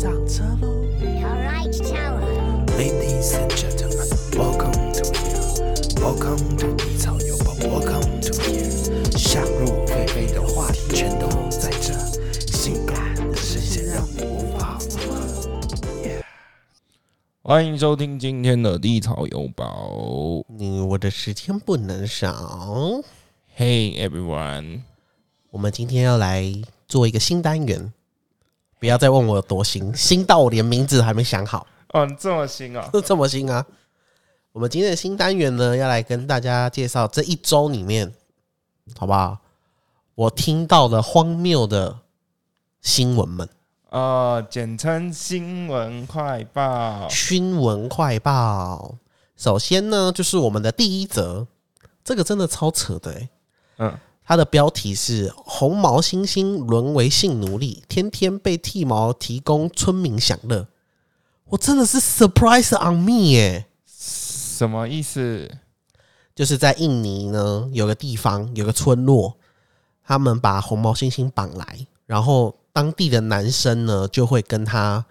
上车喽 Alright, Tower.，Ladies and gentlemen, welcome to here, welcome to 低草有宝，welcome to here。想入非非的话题全都在这，性感的声线让你无法负荷。欢迎收听今天的地草有宝。你我的时间不能少。Hey everyone，我们今天要来做一个新单元，不要再问我有多新，新到我连名字还没想好，哦，你这么新啊？这么新啊！我们今天的新单元呢，要来跟大家介绍这一周里面，好不好？我听到的荒谬的新闻们，呃，简称新闻快报。新闻快报。首先呢，就是我们的第一则，这个真的超扯的哎、嗯，它的标题是“红毛猩猩沦为性奴隶，天天被剃毛提供村民享乐”。我真的是 surprise on me 耶！什么意思？就是在印尼呢，有个地方有个村落，他们把红毛猩猩绑来，然后当地的男生呢就会跟他，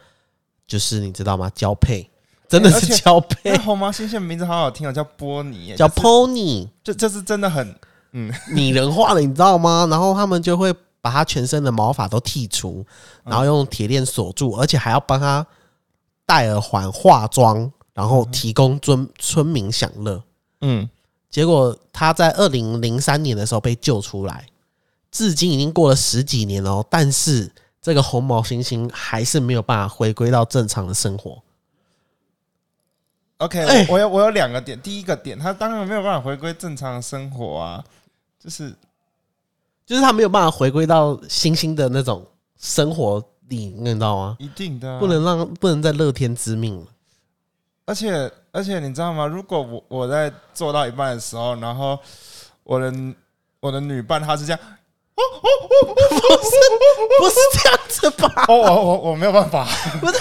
就是你知道吗？交配，真的是交配那，红毛猩猩的名字好好听哦，叫波尼，叫 pony。就这是真的很，嗯，拟人化的，你知道吗？然后他们就会把他全身的毛发都剔除，然后用铁链锁住，而且还要帮他戴耳环、化妆，然后提供村村民享乐。嗯，结果他在二零零三年的时候被救出来，至今已经过了十几年了哦，但是这个红毛猩猩还是没有办法回归到正常的生活。OK，、我有我有两个点，第一个点，他当然没有办法回归正常的生活啊，就是就是他没有办法回归到星星的那种生活里，你知道吗？一定的啊、不能让不能再乐天知命了。而且而且你知道吗？如果我我在做到一半的时候，然后我的我的女伴她是这样，不是不是这样子吧？哦，我我我没有办法，不是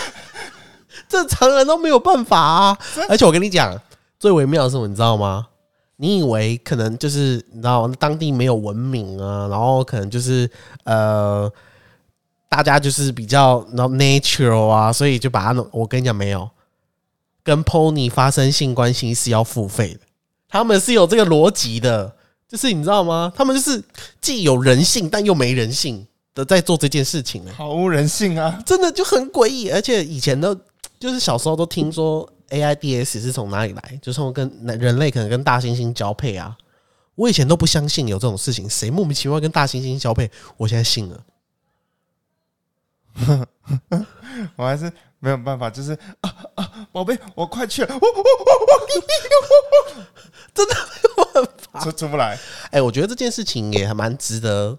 正常人都没有办法啊！而且我跟你讲，最微妙的是什么，你知道吗？你以为可能就是你知道当地没有文明啊，然后可能就是呃，大家就是比较然后 natural 啊，所以就把它弄。我跟你讲，没有跟 pony 发生性关系是要付费的，他们是有这个逻辑的，就是你知道吗？他们就是既有人性但又没人性的在做这件事情呢、毫无人性啊！真的就很诡异，而且以前都就是小时候都听说 AIDS 是从哪里来，就是从跟人类可能跟大猩猩交配啊。我以前都不相信有这种事情，谁莫名其妙跟大猩猩交配？我现在信了。我还是没有办法，就是啊啊，宝贝，我快去了，真的没有办法。出出不来。哎、我觉得这件事情也还蛮值得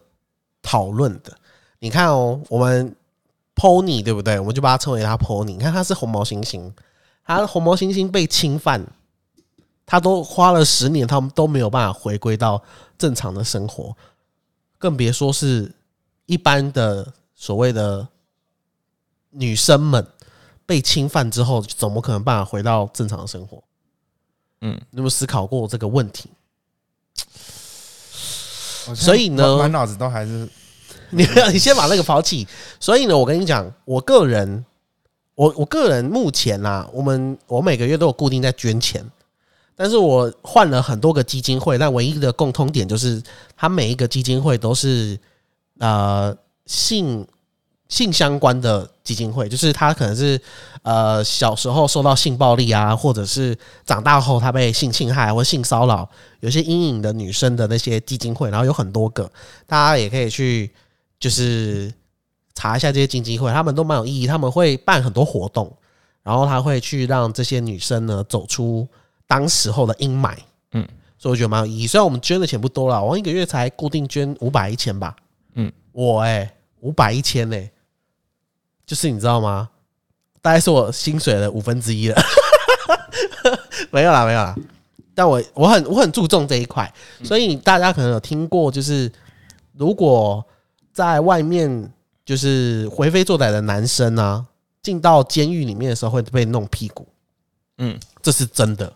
讨论的。你看哦，我们 Pony 对不对？我们就把它称为它 Pony。你看它是红毛猩猩，它红毛猩猩被侵犯，他都花了十年，他们都没有办法回归到正常的生活，更别说是一般的所谓的女生们被侵犯之后，怎么可能办法回到正常的生活？嗯，你有没有思考过这个问题？所以呢满满脑子都还是你 你先把那个抛弃。所以呢，我跟你讲，我个人，我我个人目前啦，我们我每个月都有固定在捐钱，但是我换了很多个基金会，但唯一的共通点就是，它每一个基金会都是呃性性相关的基金会，就是他可能是呃小时候受到性暴力啊，或者是长大后他被性侵害或性骚扰，有些阴影的女生的那些基金会，然后有很多个，大家也可以去就是查一下这些基金会，他们都蛮有意义，他们会办很多活动，然后他会去让这些女生呢走出当时候的阴霾，嗯，所以我觉得蛮有意义。虽然我们捐的钱不多了，我一个月才固定捐五百一千吧，嗯，我哎五百一千呢，就是你知道吗？大概是我薪水的五分之一了，没有啦，没有啦。但我我很我很注重这一块，所以大家可能有听过，就是如果在外面就是为非作歹的男生啊，进到监狱里面的时候会被弄屁股，嗯这是真的。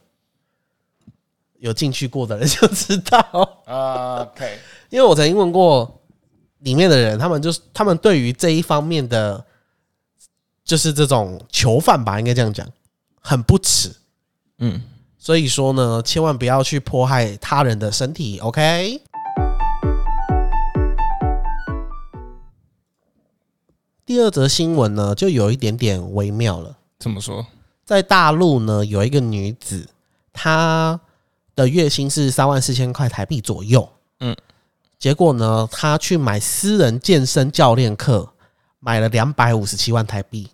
有进去过的人就知道，啊，OK，因为我曾经问过里面的人，他们就是他们对于这一方面的，就是这种囚犯吧，应该这样讲，很不耻。嗯，所以说呢，千万不要去迫害他人的身体，OK？第二则新闻呢，就有一点点微妙了。怎么说？在大陆呢，有一个女子，她的月薪是三万四千块台币左右。嗯，结果呢，她去买私人健身教练课，买了两百五十七万台币，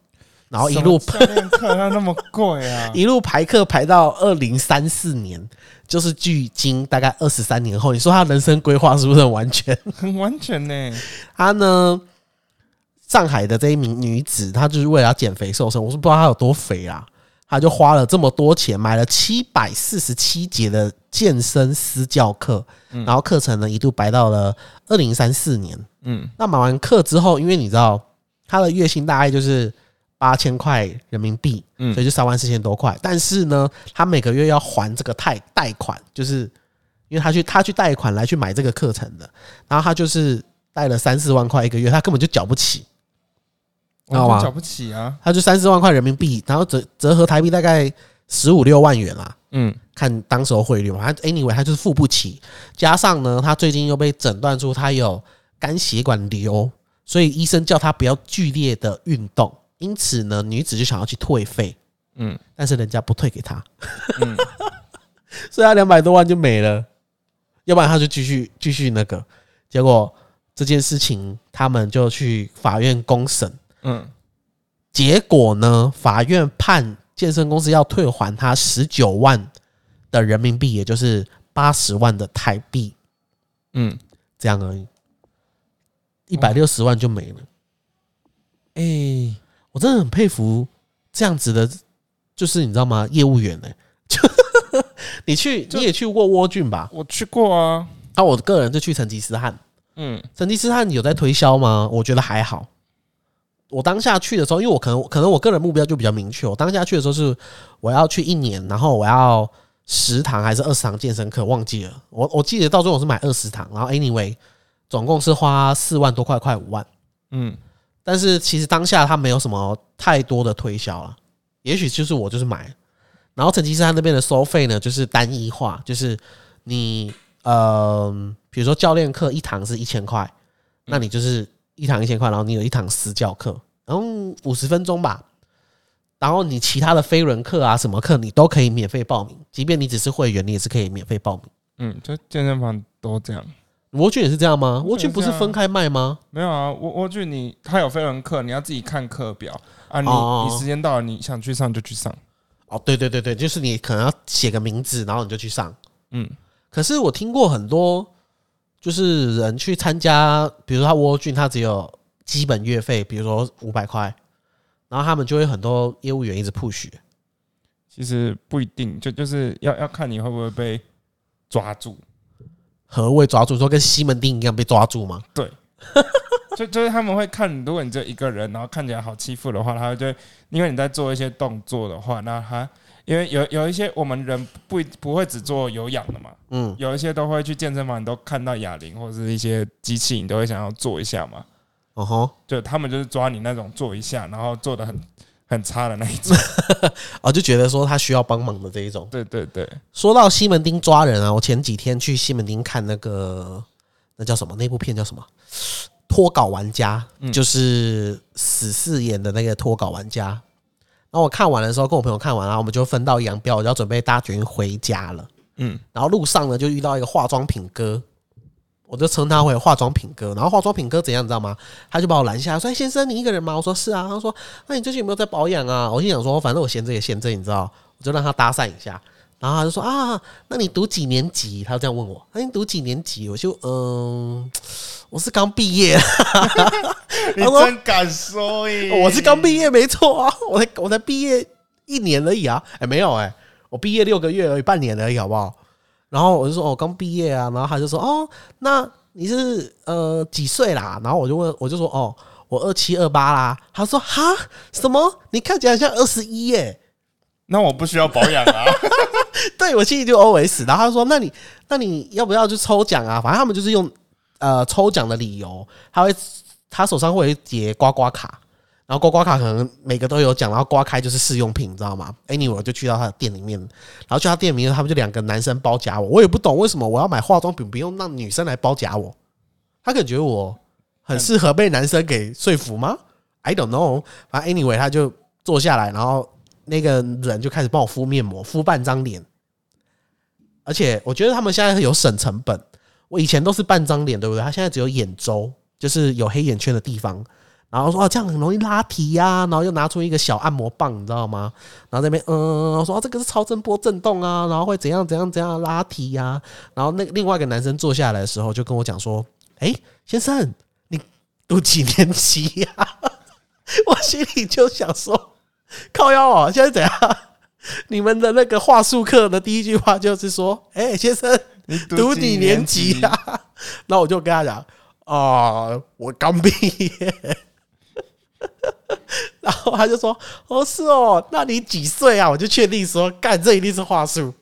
然后一路什么教练课那那么贵啊？一路排课排到二零三四年，就是距今大概二十三年后。你说她人生规划是不是很完全？很完全呢。她呢，上海的这一名女子，她就是为了要减肥瘦身，我是不知道她有多肥啊，她就花了这么多钱买了七百四十七节的健身私教课，然后课程呢一度排到了二零三四年。嗯那买完课之后，因为你知道她的月薪大概就是八千块人民币，嗯所以就三万四千多块。但是呢，她每个月要还这个贷贷款，就是因为她去她去贷款来去买这个课程的，然后她就是贷了三四万块一个月，她根本就缴不起。知道吗？不起啊。他就三四万块人民币，然后折折合台币大概十五六万元啦。嗯。看当时候汇率嘛，他 anyway 他就是付不起，加上呢，他最近又被诊断出他有肝血管瘤，所以医生叫他不要剧烈的运动，因此呢，女子就想要去退费，嗯。但是人家不退给他，嗯，所以他两百多万就没了，要不然他就继续继续那个，结果这件事情他们就去法院公审，嗯，结果呢，法院判健身公司要退还他十九万的人民币，也就是八十万的台币，嗯，这样而已，一百六十万就没了。哎、我真的很佩服这样子的，就是你知道吗？业务员 呢、就你去你也去过蜗郡吧？我去过啊。那、我个人就去成吉思汗，嗯成吉思汗有在推销吗？我觉得还好。我当下去的时候，因为我可能可能我个人目标就比较明确，我当下去的时候是我要去一年，然后我要十堂还是二十堂健身课，忘记了。我我记得到最后我是买二十堂，然后 anyway 总共是花四万多块，快五万。嗯但是其实当下他没有什么太多的推销了，也许就是我就是买，然后成吉思汗那边的收费呢就是单一化，就是你呃，比如说教练课一堂是一千块，那你就是一堂一千块，然后你有一堂私教课，然后五十分钟吧，然后你其他的飞轮课啊什么课你都可以免费报名，即便你只是会员，你也是可以免费报名。嗯，就健身房都这样。蜗苣也是这样吗？蜗蜗苣苣不是分开卖吗？没有啊，我我觉得你他有飞轮课，你要自己看课表啊。你、哦你时间到了，你想去上就去上。哦，对对对对，就是你可能要写个名字，然后你就去上。嗯可是我听过很多，就是人去参加，比如说他蜗苣，他只有基本月费，比如说五百块，然后他们就会很多业务员一直 push。其实不一定，就就是要要看你会不会被抓住。何谓抓住？说跟西门町一样被抓住吗？对 就就是他们会看，如果你只有一个人，然后看起来好欺负的话，他就会因为你在做一些动作的话，那他因为有有一些我们人不不会只做有氧的嘛，嗯，有一些都会去健身房，你都看到哑铃或者是一些机器，你都会想要做一下嘛。哦吼，就他们就是抓你那种做一下，然后做的很 很差的那一种。哦，就觉得说他需要帮忙的这一种。对对对，说到西门町抓人啊，我前几天去西门町看那个那叫什么？那部片叫什么？脱稿玩家，嗯就是死侍演的那个脱稿玩家。然后我看完的时候，跟我朋友看完，然后我们就分道扬镳，我就要准备搭捷运回家了。嗯然后路上呢，就遇到一个化妆品哥，我就称他为化妆品哥。然后化妆品哥怎样，你知道吗？他就把我拦下说：“哎，先生，你一个人吗？”我说：“是啊。”他说：“那你最近有没有在保养啊？”我心想说：“反正我闲着也闲着，你知道，我就让他搭讪一下。”然后他就说：“啊，那你读几年级？”他就这样问我：“那你读几年级？”我就嗯，我是刚毕业，你真敢说耶！我是刚毕业，没错啊，我才我才毕业一年而已啊，哎、没有哎、我毕业六个月而已，半年而已，好不好？然后我就说哦，刚毕业啊，然后他就说哦，那你是呃几岁啦？然后我就问，我就说哦，我二七二八啦。他说哈什么？你看起来像二十一耶。那我不需要保养啊。对我心里就 OS，然后他说那你那你要不要去抽奖啊？反正他们就是用呃抽奖的理由，他会他手上会有一叠刮刮卡。然后刮刮卡可能每个都有奖，然后刮开就是试用品，你知道吗？Anyway，我就去到他的店里面，然后去他店里面，他们就两个男生包夹我，我也不懂为什么我要买化妆品不用让女生来包夹我，他感觉我很适合被男生给说服吗？I don't know，反正 Anyway 他就坐下来，然后那个人就开始帮我敷面膜，敷半张脸，而且我觉得他们现在有省成本，我以前都是半张脸，对不对？他现在只有眼周，就是有黑眼圈的地方。然后说哦，这样很容易拉提呀、然后又拿出一个小按摩棒，你知道吗？然后这边嗯，我说、哦、这个是超声波震动啊，然后会怎样怎样怎样拉提呀、然后那另外一个男生坐下来的时候，就跟我讲说：“哎，先生，你读几年级呀、我心里就想说：“靠腰哦，现在怎样？你们的那个话术课的第一句话就是说：‘哎，先生，你读几年级啊、然后我就跟他讲：“哦，我刚毕业。”然后他就说：“哦，是哦，那你几岁啊？”我就确定说：“干，这一定是话术。”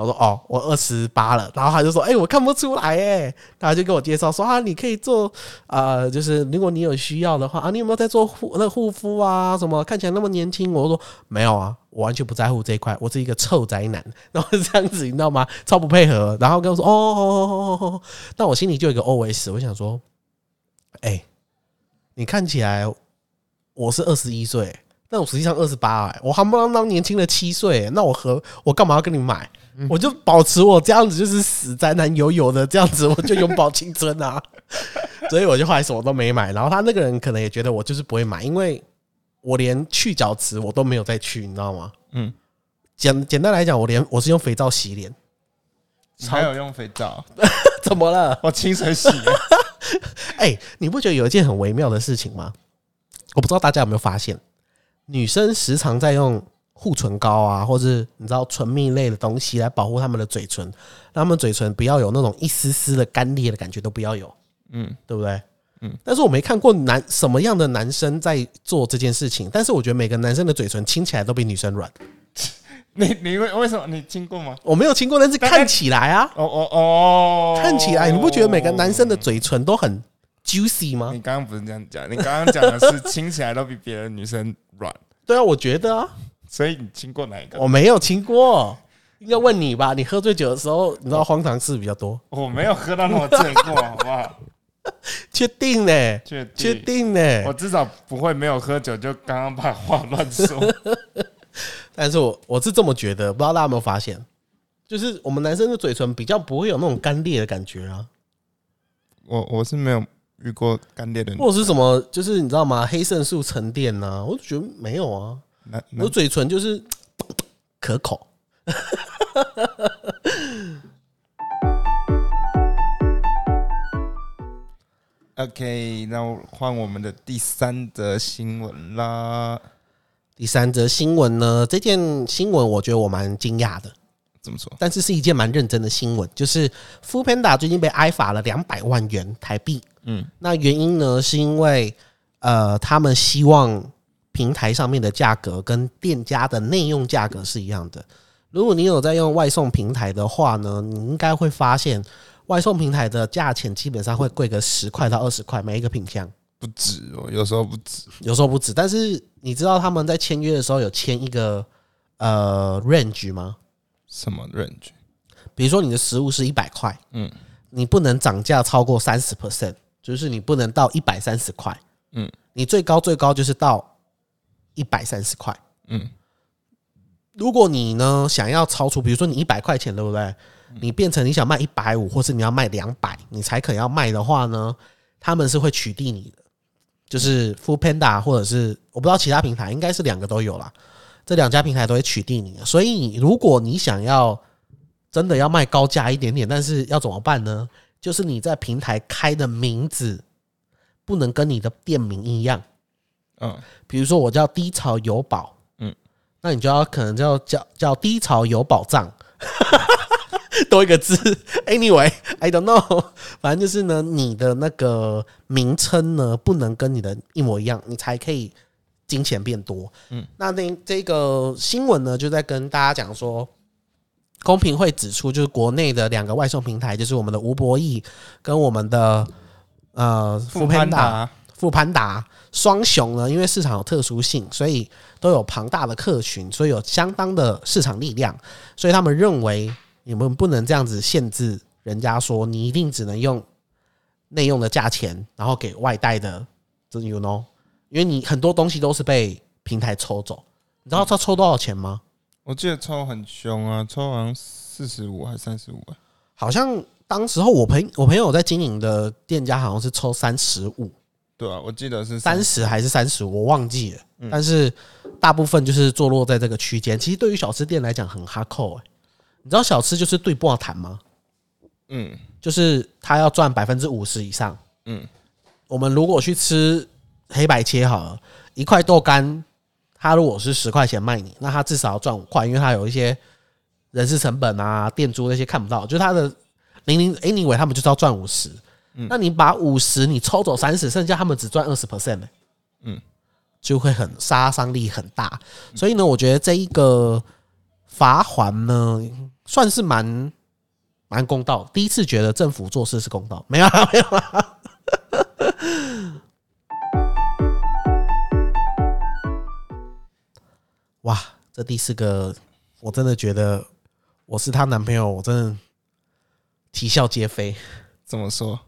我说：“哦，我二十八了。”然后他就说：“哎、我看不出来哎。”他就跟我介绍说：“啊，你可以做呃，就是如果你有需要的话啊，你有没有在做护那护肤啊？什么看起来那么年轻？”我说：“没有啊，我完全不在乎这一块，我是一个臭宅男。”然后这样子，你知道吗？超不配合。然后跟我说：“哦哦哦哦哦哦。”但我心里就有一个 OS，我想说：“哎、你看起来我是二十一岁，但我实际上二十八，哎，我还不啷当年轻了七岁，那我何我干嘛要跟你买？我就保持我这样子，就是死宅男油油的这样子，我就永葆青春啊！所以我就后来什么都没买。然后他那个人可能也觉得我就是不会买，因为我连去角质我都没有再去，你知道吗？嗯，简简单来讲，我连我是用肥皂洗脸，你还有用肥皂？怎么了？我清水洗了。哎、你不觉得有一件很微妙的事情吗？我不知道大家有没有发现，女生时常在用护唇膏啊，或是你知道唇蜜类的东西来保护他们的嘴唇，让他们嘴唇不要有那种一丝丝的干裂的感觉，都不要有，嗯，对不对？嗯，但是我没看过男什么样的男生在做这件事情，但是我觉得每个男生的嘴唇亲起来都比女生软。你你为为什么你亲过吗？我没有亲过，但是看起来啊，哦哦哦，看起来你不觉得每个男生的嘴唇都很 juicy 吗？你刚刚不是这样讲，你刚刚讲的是亲起来都比别的女生软，对啊，我觉得啊。所以你亲过哪一个？我没有亲过，应该问你吧？你喝醉酒的时候，你知道荒唐事比较多，我没有喝到那么醉过，好不好？确定呢？确确定，呢我？至少不会没有喝酒就刚刚把话乱说。但是我我是这么觉得，不知道大家有没有发现，就是我们男生的嘴唇比较不会有那种干裂的感觉啊，我我是没有遇过干裂的女或者是什么，就是你知道吗？黑色素沉淀呐、我就觉得没有啊，我嘴唇就是可口。OK，那换我们的第三则新闻啦。第三则新闻呢，这件新闻我觉得我蛮惊讶的。怎么说？但是是一件蛮认真的新闻，就是 f o o Panda 最近被挨罚了两百万元台币。嗯，那原因呢，是因为呃，他们希望平台上面的价格跟店家的内用价格是一样的。如果你有在用外送平台的话呢，你应该会发现外送平台的价钱基本上会贵个十块到二十块每一个品项，不止哦，有时候不止。有时候不止。但是你知道他们在签约的时候有签一个呃 range 吗？什么 range？比如说你的食物是一百块，嗯你不能涨价超过三十 percent，就是你不能到一百三十块，嗯你最高最高就是到一百三十块。嗯如果你呢想要超出，比如说你一百块钱，对不对？你变成你想卖一百五，或是你要卖两百，你才肯要卖的话呢，他们是会取缔你的。就是 f o o Panda 或者是我不知道其他平台，应该是两个都有啦。这两家平台都会取缔你的，所以如果你想要真的要卖高价一点点，但是要怎么办呢？就是你在平台开的名字不能跟你的店名一样。嗯比如说我叫低潮有宝，嗯嗯，那你就要可能叫叫叫低潮有宝藏，多一个字。Anyway，I don't know，反正就是呢，你的那个名称呢不能跟你的一模一样，你才可以金钱变多。嗯嗯，那那这个新闻呢，就在跟大家讲说。公平会指出，就是国内的两个外送平台，就是我们的吴博弈跟我们的呃富潘达富潘达、双雄呢，因为市场有特殊性，所以都有庞大的客群，所以有相当的市场力量，所以他们认为你们不能这样子限制人家说你一定只能用内用的价钱，然后给外带的，这 you know，因为你很多东西都是被平台抽走，你知道他抽多少钱吗？我记得抽很凶啊，抽好像四十五还是三十五啊。好像当时候我朋我朋友在经营的店家好像是抽三十五。对啊，我记得是三十还是三十，我忘记了。嗯但是大部分就是坐落在这个区间。其实对于小吃店来讲很哈扣哎，你知道小吃就是对半谈吗？嗯就是他要赚百分之五十以上。嗯，我们如果去吃黑白切好了，一块豆干，他如果是十块钱卖你，那他至少要赚五块，因为他有一些人事成本啊、店租那些看不到，就是他的零零 anyway 他们就是要赚五十。那你把五十你抽走三十，剩下他们只赚二十 percent 呢？嗯，就会很杀伤力很大。所以呢，我觉得这一个罚还呢，算是蛮蛮公道。第一次觉得政府做事是公道，没有啦没有啦。哇，这第四个，我真的觉得我是她男朋友，我真的啼笑皆非。怎么说？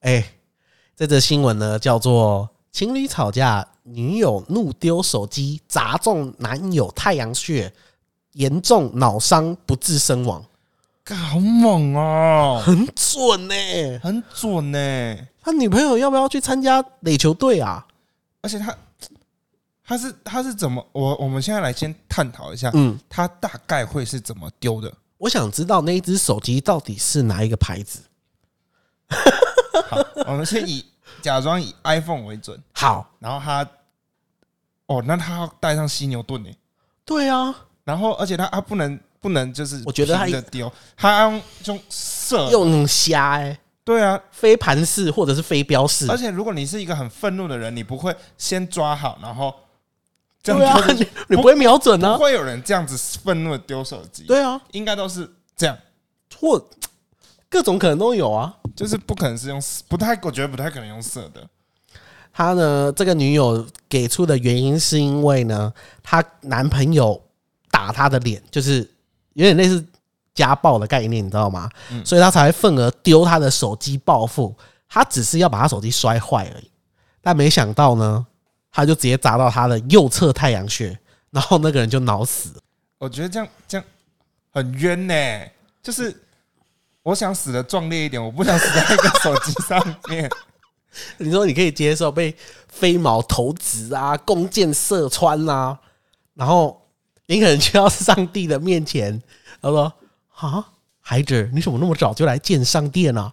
哎、这则新闻呢叫做情侣吵架，女友怒丢手机砸中男友太阳穴，严重脑伤不治身亡，干好猛哦，很准呢、很准呢。他女朋友要不要去参加垒球队啊？而且他他是他是怎么？我我们现在来先探讨一下，嗯，他大概会是怎么丢的？我想知道那一只手机到底是哪一个牌子。好，我们先以假装以 iPhone 为准，好，然后他哦，那他要带上犀牛盾呢？对啊，然后而且他他不能不能就是我觉得他丢，他要用用射，用很瞎哎、对啊，飞盘式或者是飞镖式。而，且如果你是一个很愤怒的人，你不会先抓好，然后这对啊样丢，进去。你你不会瞄准啊？不会有人这样子愤怒的丢手机，对啊，应该都是这样，或各种可能都有啊。就是不可能是用不太，我觉得不太可能用色的，他呢，这个女友给出的原因是因为呢，她男朋友打她的脸，就是有点类似家暴的概念，你知道吗？所以她才会愤而丢她的手机报复。她只是要把她手机摔坏而已，但没想到呢，她就直接砸到她的右侧太阳穴，然后那个人就脑死。我觉得这样这样很冤呢、就是我想死的壮烈一点，我不想死在一个手机上面。你说你可以接受被飞毛投掷啊、弓箭射穿啊，然后你可能去到上帝的面前，他说：“啊，孩子，你怎么那么早就来见上帝呢？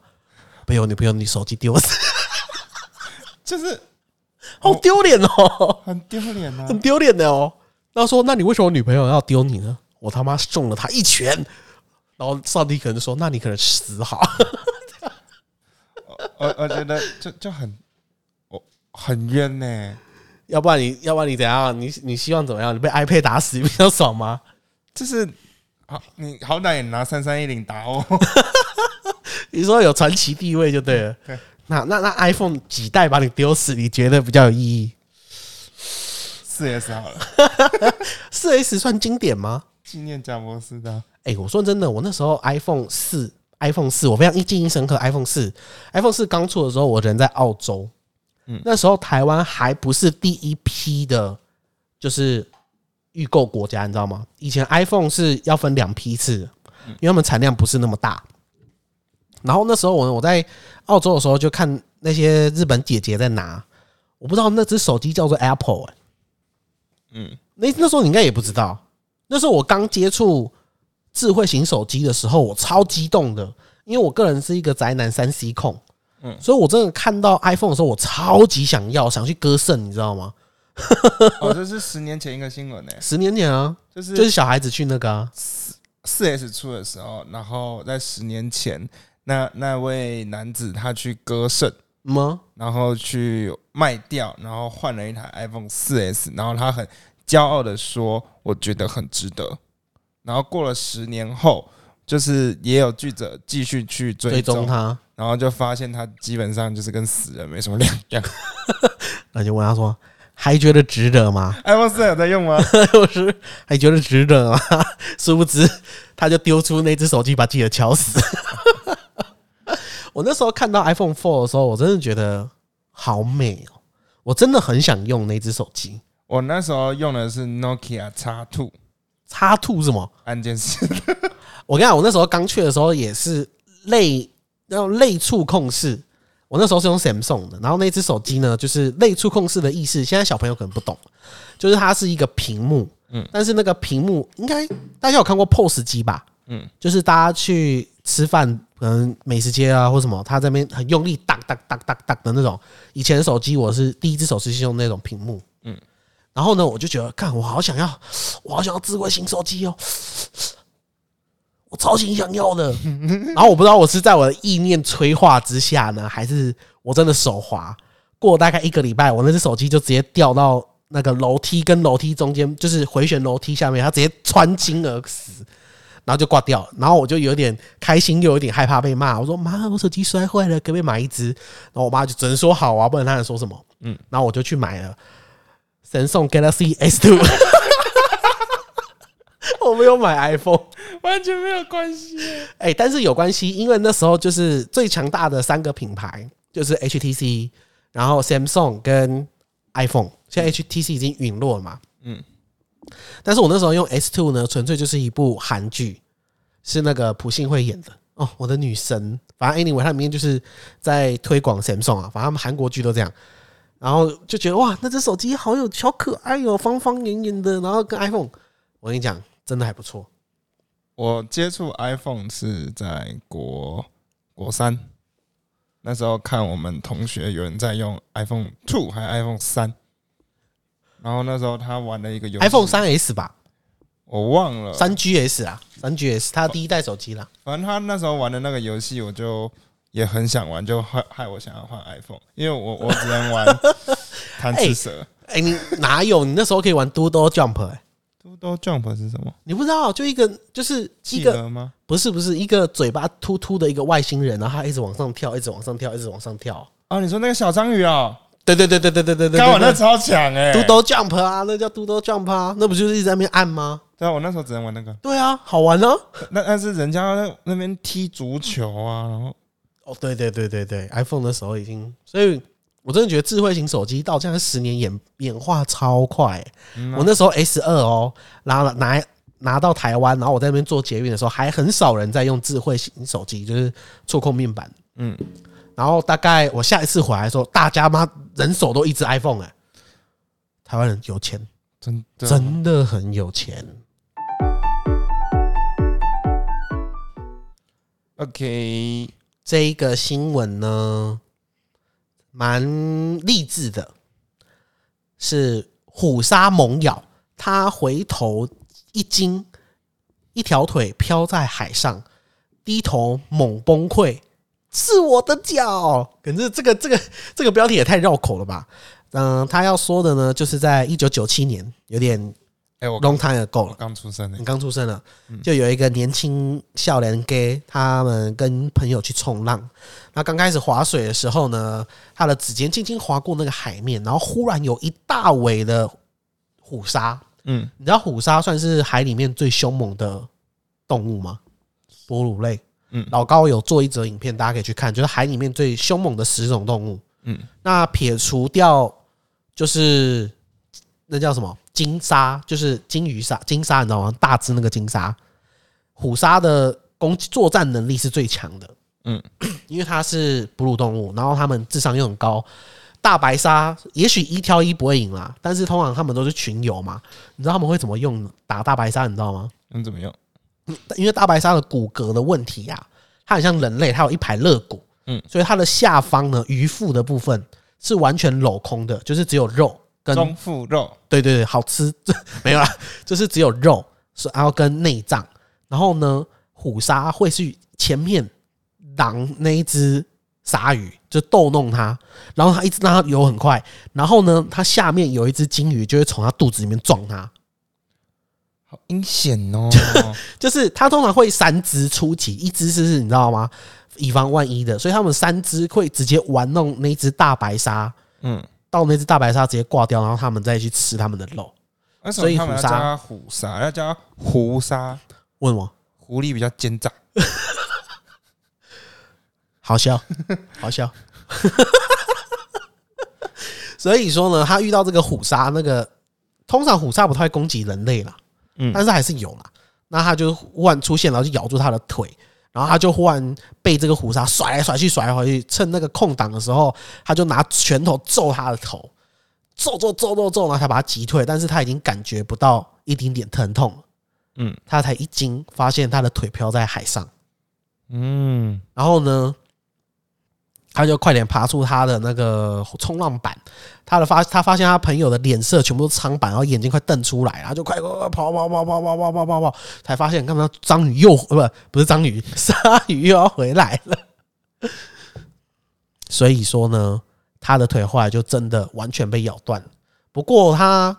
没有女朋友你手机丢死，就是 好丢脸哦，很丢脸啊！很丢脸的哦。”他说：“那你为什么女朋友要丢你呢？我他妈中了他一拳。”然后上帝可能就说：“那你可能死好。我我觉得就就很我很冤呢、要不然你要不然你怎样？你你希望怎么样？你被 iPad 打死，你比较爽吗？就是好，你好歹也拿三三一零打我，你说有传奇地位就对了。对那那那 iPhone 几代把你丢死，你觉得比较有意义？四 S 好了，四 S 算经典吗？纪念贾博士的啊。哎、我说真的，我那时候 iPhone 四，iPhone 四，我非常记忆深刻。iPhone 四，iPhone 四刚出的时候，我人在澳洲，嗯那时候台湾还不是第一批的，就是预购国家，你知道吗？以前 iPhone 是要分两批次，因为他们产量不是那么大。然后那时候我我在澳洲的时候，就看那些日本姐姐在拿，我不知道那只手机叫做 Apple，、欸、嗯，那那时候你应该也不知道，那时候我刚接触智慧型手机的时候，我超激动的，因为我个人是一个宅男三 C 控，嗯所以我真的看到 iPhone 的时候，我超级想要，想去割肾，你知道吗？哦，这是十年前一个新闻呢、十年前啊，就是就是小孩子去那个、啊，四 S 出的时候，然后在十年前，那那位男子他去割肾，吗？然后去卖掉，然后换了一台 iPhone 四 S，然后他很骄傲的说：“我觉得很值得。”然后过了十年后，就是也有记者继续去追追踪踪，他，然后就发现他基本上就是跟死人没什么两样。那就问他说：“还觉得值得吗 iPhone 四有在用吗？？” 我是还觉得值得吗？殊不知他就丢出那只手机，把记者敲死。我那时候看到 iPhone Four 的时候，我真的觉得好美哦，我真的很想用那只手机。我那时候用的是 Nokia X Two 插兔是什么？按键式，我跟你讲，我那时候刚去的时候也是类那种类触控式，我那时候是用 Samsung 的，然后那只手机呢，就是类触控式的意思，现在小朋友可能不懂，就是它是一个屏幕，嗯，但是那个屏幕应该大家有看过 POS 机吧？嗯。嗯，就是大家去吃饭，可能美食街啊或什么，他这边很用力哒哒哒哒哒的那种。以前的手机我是第一只手机是用那种屏幕，嗯，然后呢，我就觉得，看我好想要，我好想要智慧型手机哦，我超级想要的。然后我不知道我是在我的意念催化之下呢，还是我真的手滑。过大概一个礼拜，我那只手机就直接掉到那个楼梯跟楼梯中间，就是回旋楼梯下面，它直接穿筋而死，然后就挂掉。然后我就有点开心，又有点害怕被骂。我说：“妈，我手机摔坏了，可不可以买一只？”然后我妈就只能说好啊，不然她能说什么？嗯，然后我就去买了神送 Galaxy S Two。我没有买 iPhone，完全没有关系耶。哎、但是有关系，因为那时候就是最强大的三个品牌，就是 HTC，然后 Samsung 跟 iPhone。现在 HTC 已经陨落了嘛，嗯。但是我那时候用 S Two 呢，纯粹就是一部韩剧，是那个朴信惠演的哦，我的女神。反正 anyway，它里面就是在推广 Samsung 啊，反正他们韩国剧都这样。然后就觉得哇，那只手机好有小可爱哦，方方圆圆的，然后跟 iPhone，我跟你讲，真的还不错。我接触 iPhone 是在国国三，那时候看我们同学有人在用 iPhone Two 还 iPhone 三，然后那时候他玩了一个游戏。iPhone 三 S 吧，我忘了，三 GS 啊，三 GS，它的第一代手机啦。反正他那时候玩的那个游戏，我就也很想玩，就害害我想要换 iPhone，因为我 我只能玩贪吃蛇。哎、你哪有？你那时候可以玩 Doodle Jump 哎、Doodle Jump 是什么？你不知道？就一个就是一企个吗？不是不是一个嘴巴突突的一个外星人，然后他一直往上跳，一直往上跳，一直往上跳。啊，你说那个小章鱼啊？对对对对对对对对，刚我那超强哎！Doodle Jump 啊，那叫 Doodle Jump 啊，那不就是一直在那边按吗？对啊，我那时候只能玩那个。对啊，好玩啊！那但是人家那那边踢足球啊，然后哦，对对对对对，iPhone 的时候已经，所以我真的觉得智慧型手机到这样十年演演化超快、嗯啊我那时候 S 二哦，然后拿拿到台湾，然后我在那边做捷运的时候，还很少人在用智慧型手机，就是触控面板。嗯，然后大概我下一次回来的时候，大家妈人手都一只 iPhone 哎、台湾人有钱，真的真的很有钱。OK。这一个新闻呢，蛮励志的，是虎鲨猛咬，它回头一惊，一条腿飘在海上，低头猛崩溃，是我的脚。可是这个这个这个标题也太绕口了吧？嗯、他要说的呢，就是在一九九七年，有点哎，我 long time ago 了。刚出生的你，刚出生了，就有一个年轻笑脸 gay，他们跟朋友去冲浪。那刚开始划水的时候呢，他的指尖轻轻划过那个海面，然后忽然有一大尾的虎鲨。嗯，你知道虎鲨算是海里面最凶猛的动物吗？哺乳类。嗯老高有做一则影片，大家可以去看，就是海里面最凶猛的十种动物。嗯，那撇除掉就是那叫什么金鲨，就是金鱼鲨，金鲨你知道吗？大只那个金鲨，虎鲨的攻击作战能力是最强的。嗯，因为它是哺乳动物，然后它们智商又很高。大白鲨也许一挑一不会赢啦，但是通常他们都是群游嘛。你知道他们会怎么用打大白鲨？你知道吗？能怎么用？因为大白鲨的骨骼的问题啊，它很像人类，它有一排肋骨，嗯所以它的下方呢，鱼腹的部分是完全镂空的，就是只有肉跟中腹肉，对对对，好吃。没有啦，就是只有肉，是然后跟内脏，然后呢，虎鲨会去前面狼那一只鲨鱼就逗弄它，然后它一直让它游很快，然后呢，它下面有一只金鱼就会从它肚子里面撞它，好阴险哦！就是它通常会三只出击，一只是你知道吗？以防万一的，所以他们三只会直接玩弄那只大白鲨，嗯，到那只大白鲨直接挂掉，然后他们再去吃他们的肉。为什所以么他们要虎鲨叫它虎鲨？要叫它胡鲨，问我，狐狸比较奸诈。好笑，好笑。所以说呢，他遇到这个虎鲨，那个通常虎鲨不太会攻击人类啦，嗯但是还是有啦。那他就忽然出现，然后就咬住他的腿，然后他就忽然被这个虎鲨甩来甩去，甩来甩去。趁那个空档的时候，他就拿拳头揍他的头，揍揍揍揍揍，然后他把他击退。但是他已经感觉不到一丁点疼痛，嗯他才一惊，发现他的腿漂在海上。嗯，然后呢，他就快点爬出他的那个冲浪板，他的发他发现他朋友的脸色全部都苍白，然后眼睛快瞪出来，然后就快快快跑跑跑跑跑跑跑跑跑，才发现看到章鱼又不不是章鱼，鲨鱼又要回来了。所以说呢，他的腿后来就真的完全被咬断。不过他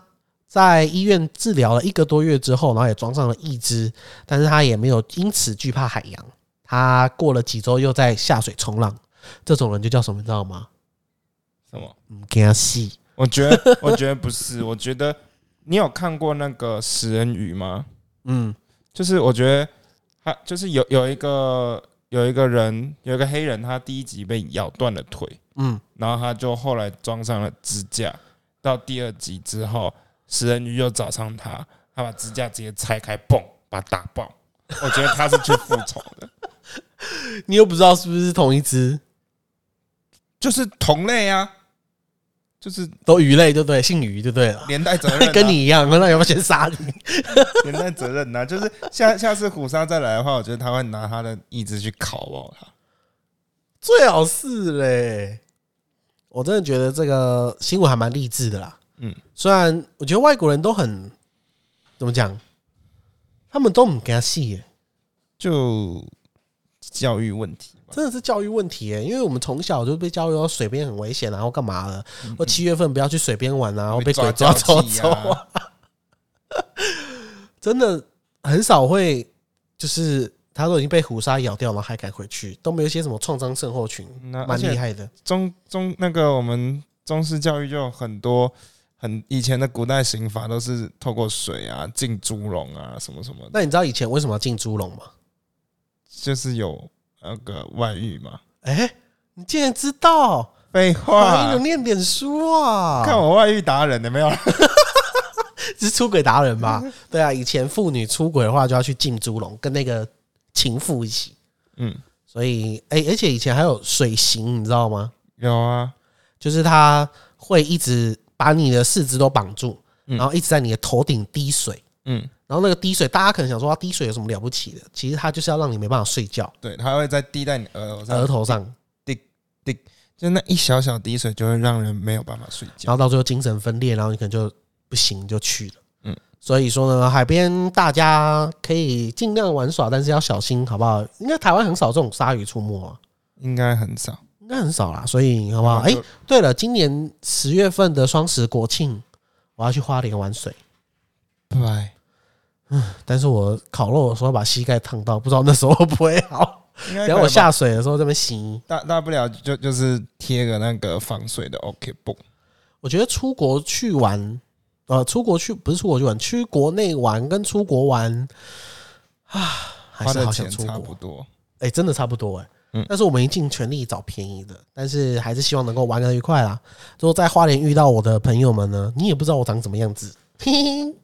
在医院治疗了一个多月之后，然后也装上了义肢，但是他也没有因此惧怕海洋。他过了几周又在下水冲浪，这种人就叫什么，你知道吗？什么？嗯，给他戏。我觉得，我觉得不是。我觉得你有看过那个食人鱼吗？嗯就是我觉得他就是有有一个有一个人有一个黑人，他第一集被咬断了腿，嗯，然后他就后来装上了支架。到第二集之后，食人鱼又找上他，他把支架直接拆开，嘣，把他打爆。我觉得他是去复仇的，你又不知道是不是同一只，就是同类啊，就是都鱼类，对不对？姓鱼就对了。连带责任、啊，跟你一样，那要不要先杀你？连带责任呐、就是下下次虎鲨再来的话，我觉得他会拿他的意志去烤爆他。最好是嘞。我真的觉得这个新闻还蛮励志的啦。嗯，虽然我觉得外国人都很怎么讲，他们都很给他戏耶，就教育问题。真的是教育问题耶。因为我们从小就被教育到水边很危险啊，然后干嘛了？或七月份不要去水边玩啊，然后被鬼抓走走啊。真的很少会，就是他都已经被虎鲨咬掉了，还敢回去，都没有一些什么创伤症候群，蛮那而且厉害的。中中那个我们中式教育就有很多很以前的古代刑法都是透过水啊、进猪笼啊什么什么，那你知道以前为什么要进猪笼吗？就是有那个外遇嘛。哎、你竟然知道？废话你有，念点书啊！看我外遇达人的没有？是出轨达人吧？对啊，以前妇女出轨的话就要去进猪笼，跟那个情妇一起。嗯，所以，哎、而且以前还有水刑，你知道吗？有啊，就是他会一直把你的四肢都绑住，嗯然后一直在你的头顶滴水。嗯，然后那个滴水，大家可能想说，滴水有什么了不起的？其实它就是要让你没办法睡觉，对，它会在滴在你额头上，额头上，就那一小小滴水就会让人没有办法睡觉。然后到最后精神分裂，然后你可能就不行就去了。嗯，所以说呢，海边大家可以尽量玩耍，但是要小心，好不好？应该台湾很少这种鲨鱼出没啊，应该很少，应该很少啦。所以好不好？哎、就对了，今年十月份的双十国庆，我要去花莲玩水，拜拜，但是我烤肉的时候把膝盖烫到，不知道那时候会不会好。应该等我下水的时候这边洗。大大不了就就是贴个那个防水的 OK 绷。我觉得出国去玩，呃，出国去不是出国去玩，去国内玩跟出国玩啊，还是好想出国。差不多。哎、真的差不多哎、嗯但是我们已尽全力找便宜的，但是还是希望能够玩的愉快啦。如果在花莲遇到我的朋友们呢，你也不知道我长什么样子。嘿嘿。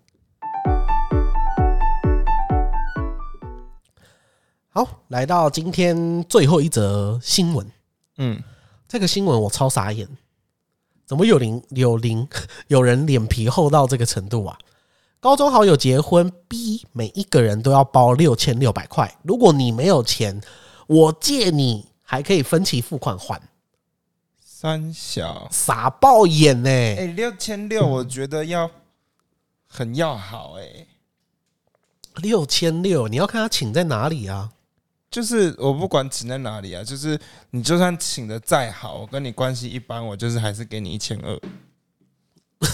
好，来到今天最后一则新闻。嗯，这个新闻我超傻眼，怎么有零有零 有人脸皮厚到这个程度啊？高中好友结婚，逼每一个人都要包六千六百块。如果你没有钱，我借你，还可以分期付款还，三小，傻爆眼呢、哎，六千六，我觉得要很要好哎。六千六，你要看他请在哪里啊？就是我不管请在哪里啊，就是你就算请的再好，我跟你关系一般，我就是还是给你一千二。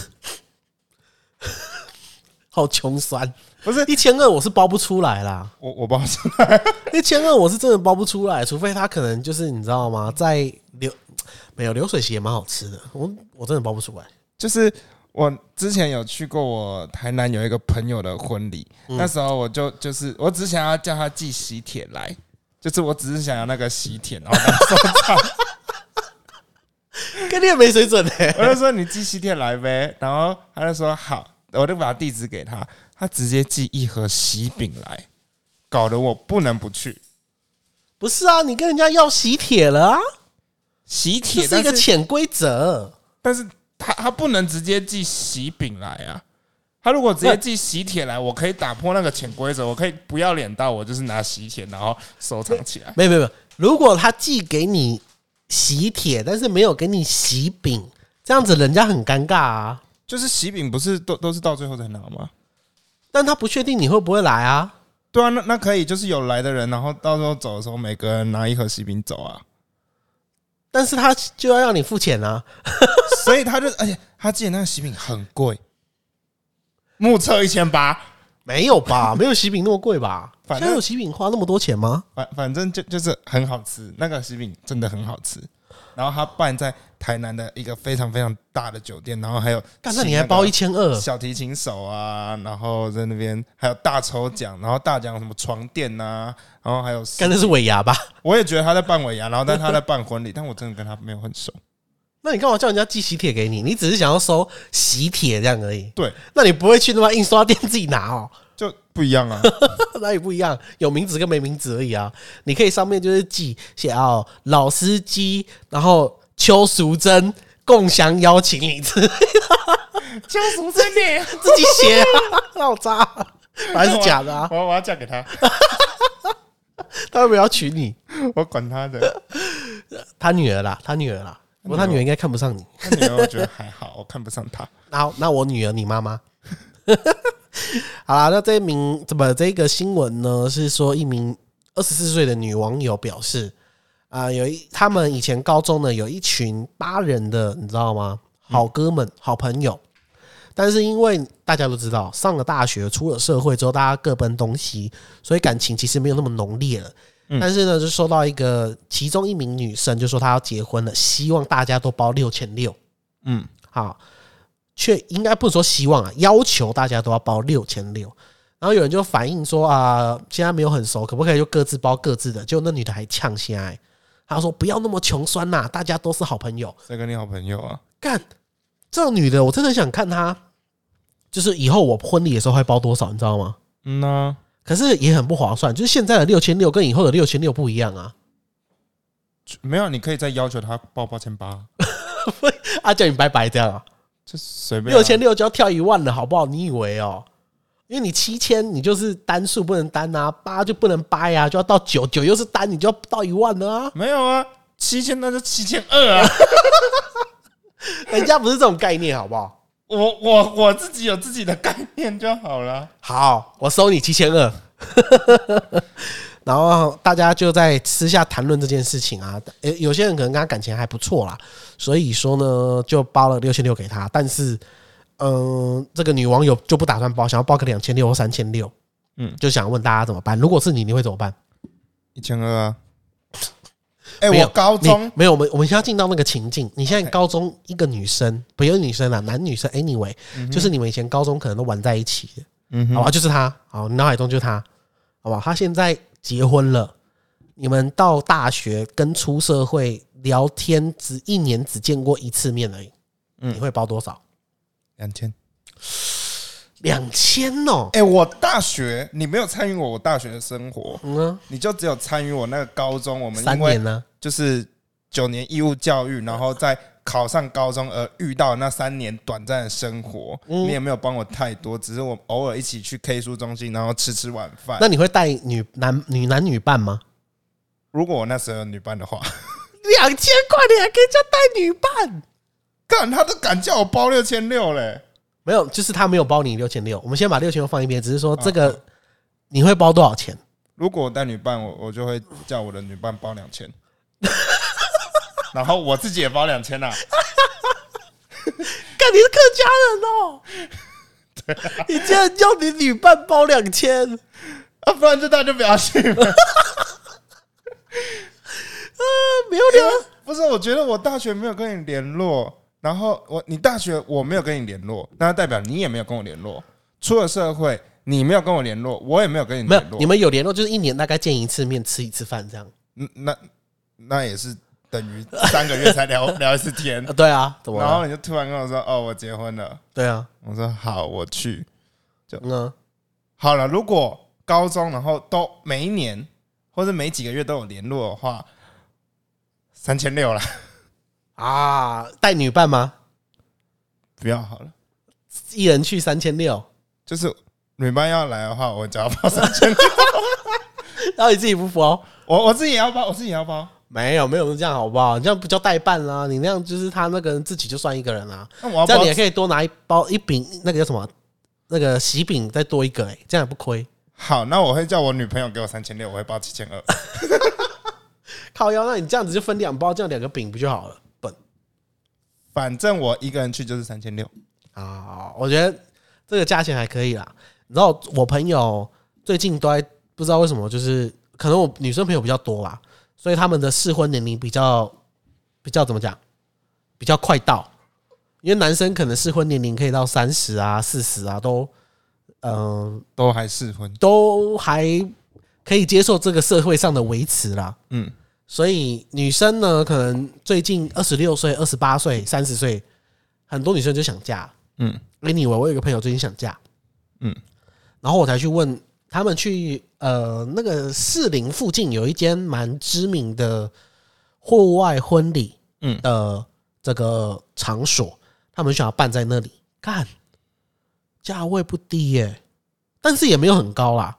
好穷酸，不是。一千二我是包不出来啦，我我包出来，一千二我是真的包不出来，除非他可能就是你知道吗，在流没有流水席也蛮好吃的，我我真的包不出来。就是我之前有去过我台南有一个朋友的婚礼，那时候我就就是我只想要叫他寄喜帖来，就是我只是想要那个喜帖，然后当收藏。跟你也没水准呢、我就说你寄喜帖来呗，然后他就说好，我就把地址给他，他直接寄一盒喜饼来，搞得我不能不去。不是啊，你跟人家要喜帖了啊，喜帖，这是一个潜规则。但是他他不能直接寄喜饼来啊。他如果直接寄喜帖来，我可以打破那个潜规则，我可以不要脸到我就是拿喜帖然后收藏起来。没有没有没有，如果他寄给你喜帖，但是没有给你喜饼，这样子人家很尴尬啊。就是喜饼不是都都是到最后才拿吗？但他不确定你会不会来啊。对啊，那那可以，就是有来的人，然后到时候走的时候，每个人拿一盒喜饼走啊。但是他就要让你付钱啊。所以他就，而且他寄的那个喜饼很贵，目测一千八，没有吧？没有喜饼那么贵吧？反正现在有喜饼花那么多钱吗？反反正就就是很好吃，那个喜饼真的很好吃。然后他办在台南的一个非常非常大的酒店，然后还有干，那请你还包一千二？小提琴手啊，然后在那边还有大抽奖，然后大奖有什么床垫呐、然后还有干的是尾牙吧？我也觉得他在办尾牙，然后但他在办婚礼，但我真的跟他没有很熟。那你干嘛叫人家寄喜帖给你？你只是想要收喜帖这样而已。对，那你不会去他妈印刷店自己拿哦？就不一样啊。那也不一样，有名字跟没名字而已啊。你可以上面就是寄写哦，老司机，然后邱淑贞共享邀请你自叫什么真的？自己写、啊，好渣，还是假的啊？我我要嫁给他，他会不会要娶你？我管他的。他女儿啦，他女儿啦。不过他女儿应该看不上你。他女儿我觉得还好，我看不上他。好，那我女儿，你妈妈。好啦，那这一名怎么这个新闻呢？是说一名二十四岁的女网友表示，啊、有一他们以前高中呢有一群八人的，你知道吗？好哥们、好朋友，但是因为大家都知道，上了大学、出了社会之后，大家各奔东西，所以感情其实没有那么浓烈了。但是呢，就收到一个其中一名女生就说她要结婚了，希望大家都包六千六。嗯，好，却应该不是说希望啊，要求大家都要包六千六。然后有人就反映说啊，现在没有很熟，可不可以就各自包各自的？结果那女的还呛起来，她说不要那么穷酸呐、大家都是好朋友。谁跟你好朋友啊？干，这种女的我真的想看她，就是以后我婚礼的时候会包多少，你知道吗？嗯呐、可是也很不划算，就是现在的六千六跟以后的六千六不一样啊！没有，你可以再要求他报八千八，啊，叫你拜拜这样啊，就随便啊六千六就要跳一万了，好不好？你以为哦？因为你七千，你就是单数不能单啊，八就不能掰啊，就要到九，九又是单，你就要到一万了啊！没有啊，七千那就七千二啊。人家不是这种概念，好不好？我我我自己有自己的概念就好了。好，我收你七千二。然后大家就在私下谈论这件事情啊，诶，有些人可能跟他感情还不错啦，所以说呢，就包了六千六给他，但是，嗯、这个女网友就不打算包，想要包个两千六或三千六，嗯就想问大家怎么办？如果是你，你会怎么办？一千二啊。哎、我高中没有，我们我们现在进到那个情境，你现在高中一个女生，不有女生啊，男女生，anyway，、就是你们以前高中可能都玩在一起的，嗯好吧，就是他，好，你脑海中就是他，好吧，他现在结婚了，你们到大学跟出社会聊天只一年只见过一次面而已，嗯你会包多少？两千。两千哦，哎、我大学你没有参与过我大学的生活，嗯啊，你就只有参与我那个高中，我们三年呢？就是九年义务教育，然后在考上高中而遇到那三年短暂的生活，嗯你也没有帮我太多，只是我偶尔一起去 K 书中心，然后吃吃晚饭。那你会带女男女男女伴吗？如果我那时候有女伴的话，两千块你还可以叫带女伴？干他都敢叫我包六千六嘞，没有，就是他没有包你六千六。我们先把六千六放一边，只是说这啊个你会包多少钱？如果我带女伴，我我就会叫我的女伴包两千，然后我自己也包两千呐。看，你是客家人哦。你竟然叫你女伴包两千，啊，不然就大家就不要去 了。啊没有聊。不是，我觉得我大学没有跟你联络，然后我你大学我没有跟你联络，那代表你也没有跟我联络。出了社会，你没有跟我联络，我也没有跟你没有联，络。你们有联络，就是一年大概见一次面，吃一次饭这样。嗯那那也是等于三个月才聊聊一次天啊，，对啊，怎么了？然后你就突然跟我说：“哦，我结婚了。对啊，”我说：“好，我去。就嗯，”好了，如果高中然后都每一年或者每几个月都有联络的话，三千六了，啊，带女伴吗？不要好了。一人去三千六，就是女伴要来的话，我只要包三千六，然后你自己不服哦？我我自己也要包，我自己也要包。没有，没有这样好不好？你这样不叫代办啦，你那样就是他那个人自己就算一个人啦，那我要包这样你也可以多拿一包一饼，那个叫什么？那个喜饼再多一个、哎，这样也不亏。好，那我会叫我女朋友给我三千六，我会包七千二。靠腰，那你这样子就分两包，这样两个饼不就好了？笨反正我一个人去就是三千六。啊！我觉得这个价钱还可以啦。你知道我朋友最近都在不知道为什么，就是可能我女生朋友比较多啦，所以他们的适婚年龄比较比较怎么讲，比较快到。因为男生可能适婚年龄可以到三十啊、四十啊，都嗯、都还适婚，都还可以接受这个社会上的维持啦。嗯，所以女生呢，可能最近二十六岁、二十八岁、三十岁，很多女生就想嫁。嗯，anyway，我有一个朋友最近想嫁，嗯，然后我才去问他们去呃那个士林附近有一间蛮知名的户外婚礼嗯。的这个场所，他们想要办在那里。干，价位不低耶、但是也没有很高啦，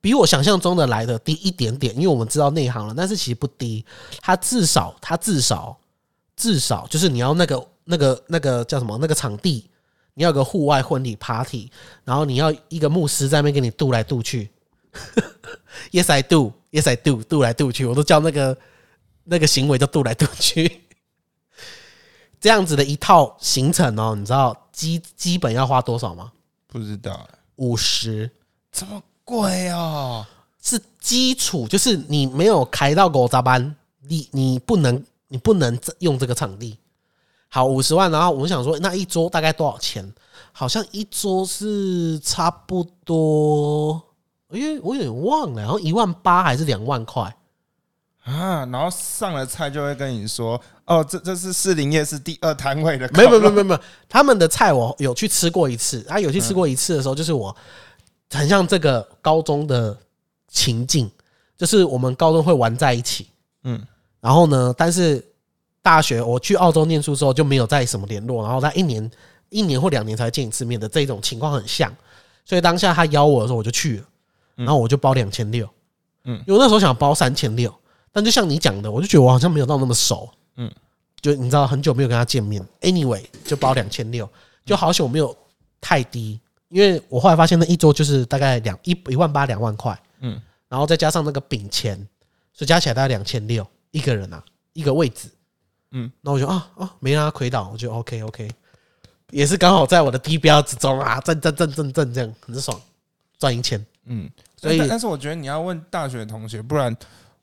比我想象中的来的低一点点，因为我们知道内行了，但是其实不低，它至少它至少至少就是你要那个那个那个叫什么？那个场地，你要有个户外婚礼 party，然后你要一个牧师在那边给你渡来渡去，Yes I do, Yes I do，渡来渡去，我都叫那个那个行为叫渡来渡去。这样子的一套行程哦，你知道基基本要花多少吗？不知道。五十。这么贵哦。是基础，就是你没有开到狗杂班，你你不能你不能用这个场地。好，五十万，然后我们想说，那一桌大概多少钱？好像一桌是差不多，因为我有点忘了，然后一万八还是两万块？啊，然后上了菜就会跟你说，哦，这这是四林夜市第二摊位的烤没有肉，没有没有没有，他们的菜我有去吃过一次，啊，有去吃过一次的时候，就是我很像这个高中的情境，就是我们高中会玩在一起，嗯。然后呢，但是大学我去澳洲念书之后就没有再什么联络，然后他一年一年或两年才见一次面的这种情况很像，所以当下他邀我的时候我就去了，然后我就包两千六，嗯。因为我那时候想包三千六，但就像你讲的，我就觉得我好像没有到那么熟，嗯。就你知道很久没有跟他见面，anyway 就包两千六，就好险我没有太低，因为我后来发现那一桌就是大概两一一万八两万块，嗯然后再加上那个饼钱，所以加起来大概两千六一个人啊，一个位置。嗯，那我就啊啊没让他亏到，我就 OK OK，也是刚好在我的低标之中啊，挣挣挣挣挣这样很爽，赚一千。嗯，所以但但是我觉得你要问大学同学，不然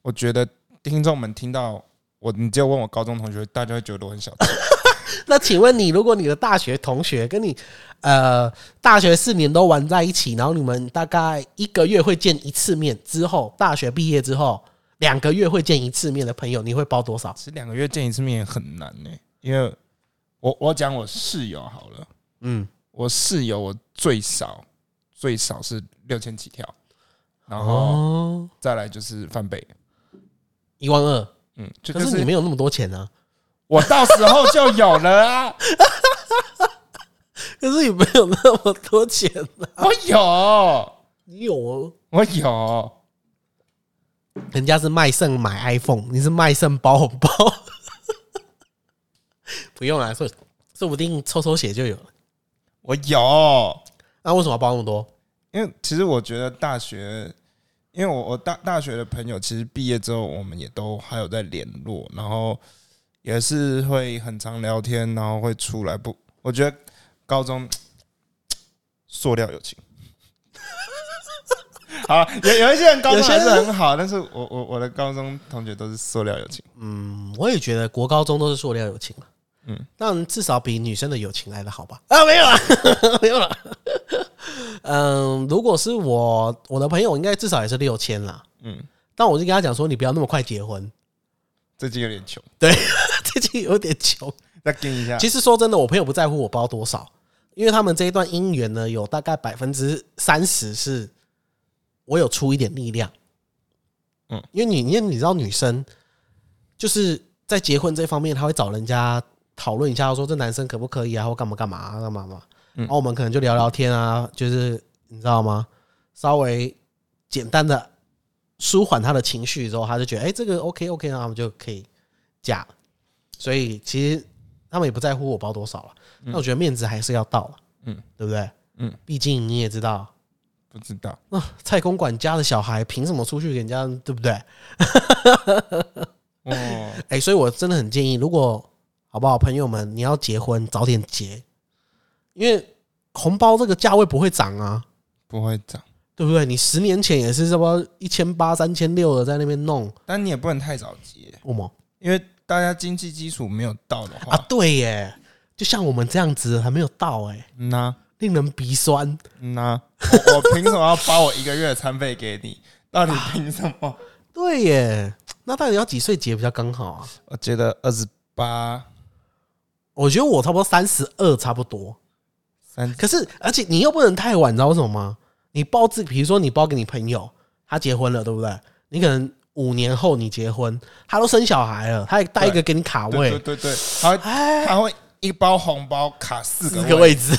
我觉得听众们听到我，你只有问我高中同学，大家会觉得我很小气。那请问你，如果你的大学同学跟你呃大学四年都玩在一起，然后你们大概一个月会见一次面，之后大学毕业之后两个月会见一次面的朋友，你会包多少？其实两个月见一次面也很难呢、因为我我讲我室友好了，嗯，我室友我最少最少是六千起跳，然后哦，再来就是翻倍，一万二，嗯，就可就是是你没有那么多钱啊。我到时候就有了啊，可是你没有那么多钱啊，我有，你有哦，我有，人家是卖肾买 iPhone，你是卖肾包红包，不用啦，说说不定抽抽血就有了。我有。那为什么要包那么多？因为其实我觉得大学，因为我我大大学的朋友，其实毕业之后我们也都还有在联络，然后也是会很常聊天，然后会出来不？我觉得高中 塑料友情。好，有有一些人高中还是很好，但是我我我的高中同学都是塑料友情。嗯，我也觉得国高中都是塑料友情了。嗯嗯，但至少比女生的友情来的好吧？啊，没有了，没有了。嗯，如果是我我的朋友，应该至少也是六千啦。嗯，但我就跟他讲说，你不要那么快结婚，最近有点穷，最近有点穷。再跟一下。其实说真的，我朋友不在乎我包多少，因为他们这一段姻缘呢，有大概百分之三十是我有出一点力量。嗯嗯，因为你因为你知道女生就是在结婚这方面，她会找人家讨论一下，说这男生可不可以啊，或干嘛干嘛啊干嘛嘛。嗯然后我们可能就聊聊天啊，就是你知道吗？稍微简单的舒缓他的情绪之后，他就觉得哎、这个 OK OK，那我们就可以嫁。所以其实他们也不在乎我包多少了，那我觉得面子还是要到了，嗯。嗯，对不对？嗯，毕竟你也知道，不知道，啊，蔡公管家的小孩凭什么出去给人家，对不对？哦，哎、所以我真的很建议，如果好不好，朋友们，你要结婚早点结，因为红包这个价位不会涨啊，不会涨，对不对？你十年前也是什么一千八、三千六的在那边弄，但你也不能太早结，我么？因为大家经济基础没有到的话啊，？对耶，就像我们这样子还没有到哎，嗯呐令人鼻酸。嗯呐，我 我凭什么要包我一个月的餐费给你？到底凭什么？对耶，那到底要几岁结比较刚好啊？我觉得二十八我觉得我差不多三十二差不多，三可是而且你又不能太晚，你知道为什么吗？你包自，比如说你包给你朋友，他结婚了，对不对？你可能五年后你结婚，他都生小孩了，他还带一个给你卡对对位，对对，他他会一包红包卡四四个个位置，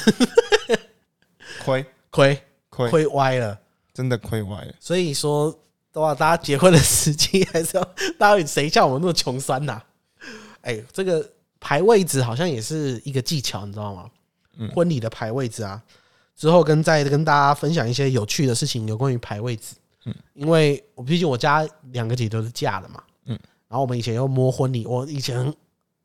亏。亏。亏。亏歪了。真的亏歪了。所以说的话，大家结婚的时机还是要，大家谁像我们那么穷酸呐、哎、这个排位置好像也是一个技巧，你知道吗？嗯。婚礼的排位置啊，之后跟再跟大家分享一些有趣的事情，有关于排位置。嗯因为我毕竟我家两个姐都是嫁的嘛，嗯然后我们以前要摸婚礼，我以前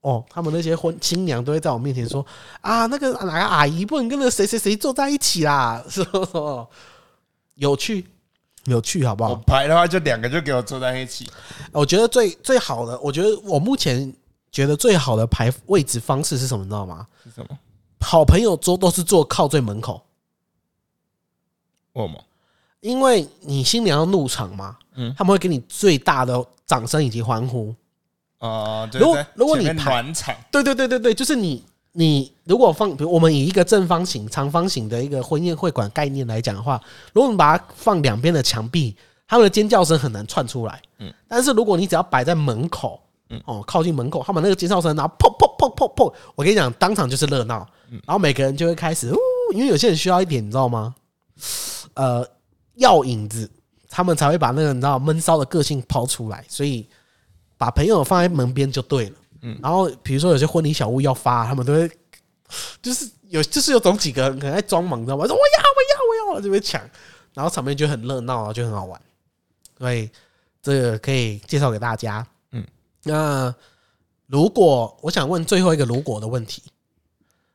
哦，他们那些婚新娘都会在我面前说啊，那个哪个阿姨不能跟那个谁谁谁坐在一起啦，是不是？有趣，有趣，好不好？我排的话就两个就给我坐在一起，我觉得最最好的，我觉得我目前觉得最好的排位置方式是什么？你知道吗？是什么？好朋友桌都是坐靠最门口，我吗？因为你新娘要入场嘛，嗯他们会给你最大的掌声以及欢呼。哦，对如果如果你排暖场，对对对对对，就是你你如果放，比如我们以一个正方形、长方形的一个婚宴会馆概念来讲的话，如果我们把它放两边的墙壁，他们的尖叫声很难串出来。嗯，但是如果你只要摆在门口，嗯，哦，靠近门口，他们那个尖叫声，然后砰砰砰砰砰，我跟你讲，当场就是热闹。然后每个人就会开始，呜，因为有些人需要一点，你知道吗？呃，药引子，他们才会把那个你知道闷骚的个性抛出来，所以把朋友放在门边就对了。嗯，然后比如说有些婚礼小物要发，他们都会 就是有就是有种几个人可能在装忙，你知道吗？说我要我要我要，这边抢，然后场面就很热闹啊，就很好玩。所以这个可以介绍给大家。嗯嗯，那如果我想问最后一个如果的问题，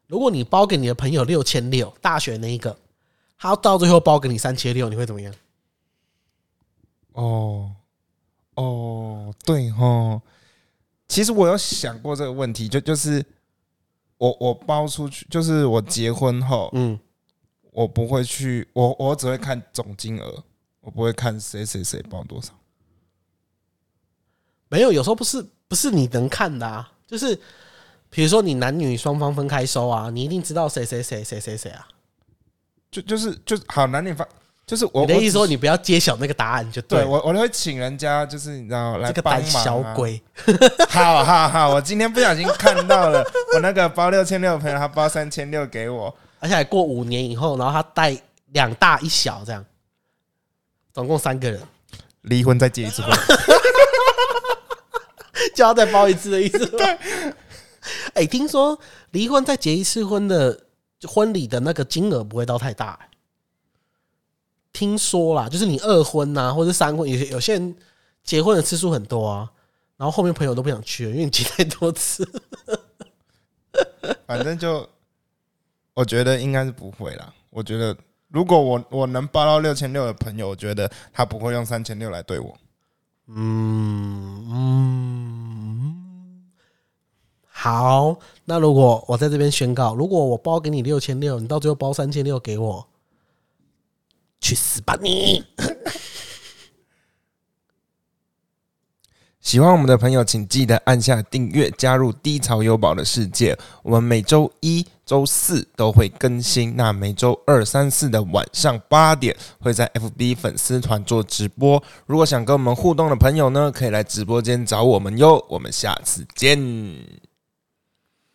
如果你包给你的朋友六千六，大学那一个，他到最后包给你三千六，你会怎么样？哦哦，对哦，其实我有想过这个问题，就就是我我包出去，就是我结婚后，嗯，我不会去，我我只会看总金额，我不会看谁谁谁包多少。没有，有时候不是不是你能看的啊，就是比如说你男女双方分开收啊，你一定知道谁谁谁谁谁谁啊。就就是就是好男女方，就是我你的意思说你不要揭晓那个答案就了对我我都会请人家，就是你知道来这个帮忙、小，鬼，好好好，我今天不小心看到了，我那个包六千六的朋友，他包三千六给我，而且还过五年以后，然后他带两大一小这样，总共三个人，离婚再结一次婚。就要再包一次的意思。对，哎，听说离婚再结一次婚的婚礼的那个金额不会到太大、欸听说啦，就是你二婚呐、或者三婚，有些有些人结婚的次数很多啊，然后后面朋友都不想去了，因为你结太多次。反正就我觉得应该是不会啦。我觉得如果我我能包到六千六的朋友，我觉得他不会用三千六来对我。嗯嗯，好，那如果我在这边宣告，如果我包给你六千六，你到最后包三千六给我，去死吧你！喜欢我们的朋友，请记得按下订阅，加入低潮优宝的世界。我们每周一、周四都会更新，那每周二、三、四的晚上八点会在 FB 粉丝团做直播。如果想跟我们互动的朋友呢，可以来直播间找我们哟。我们下次见。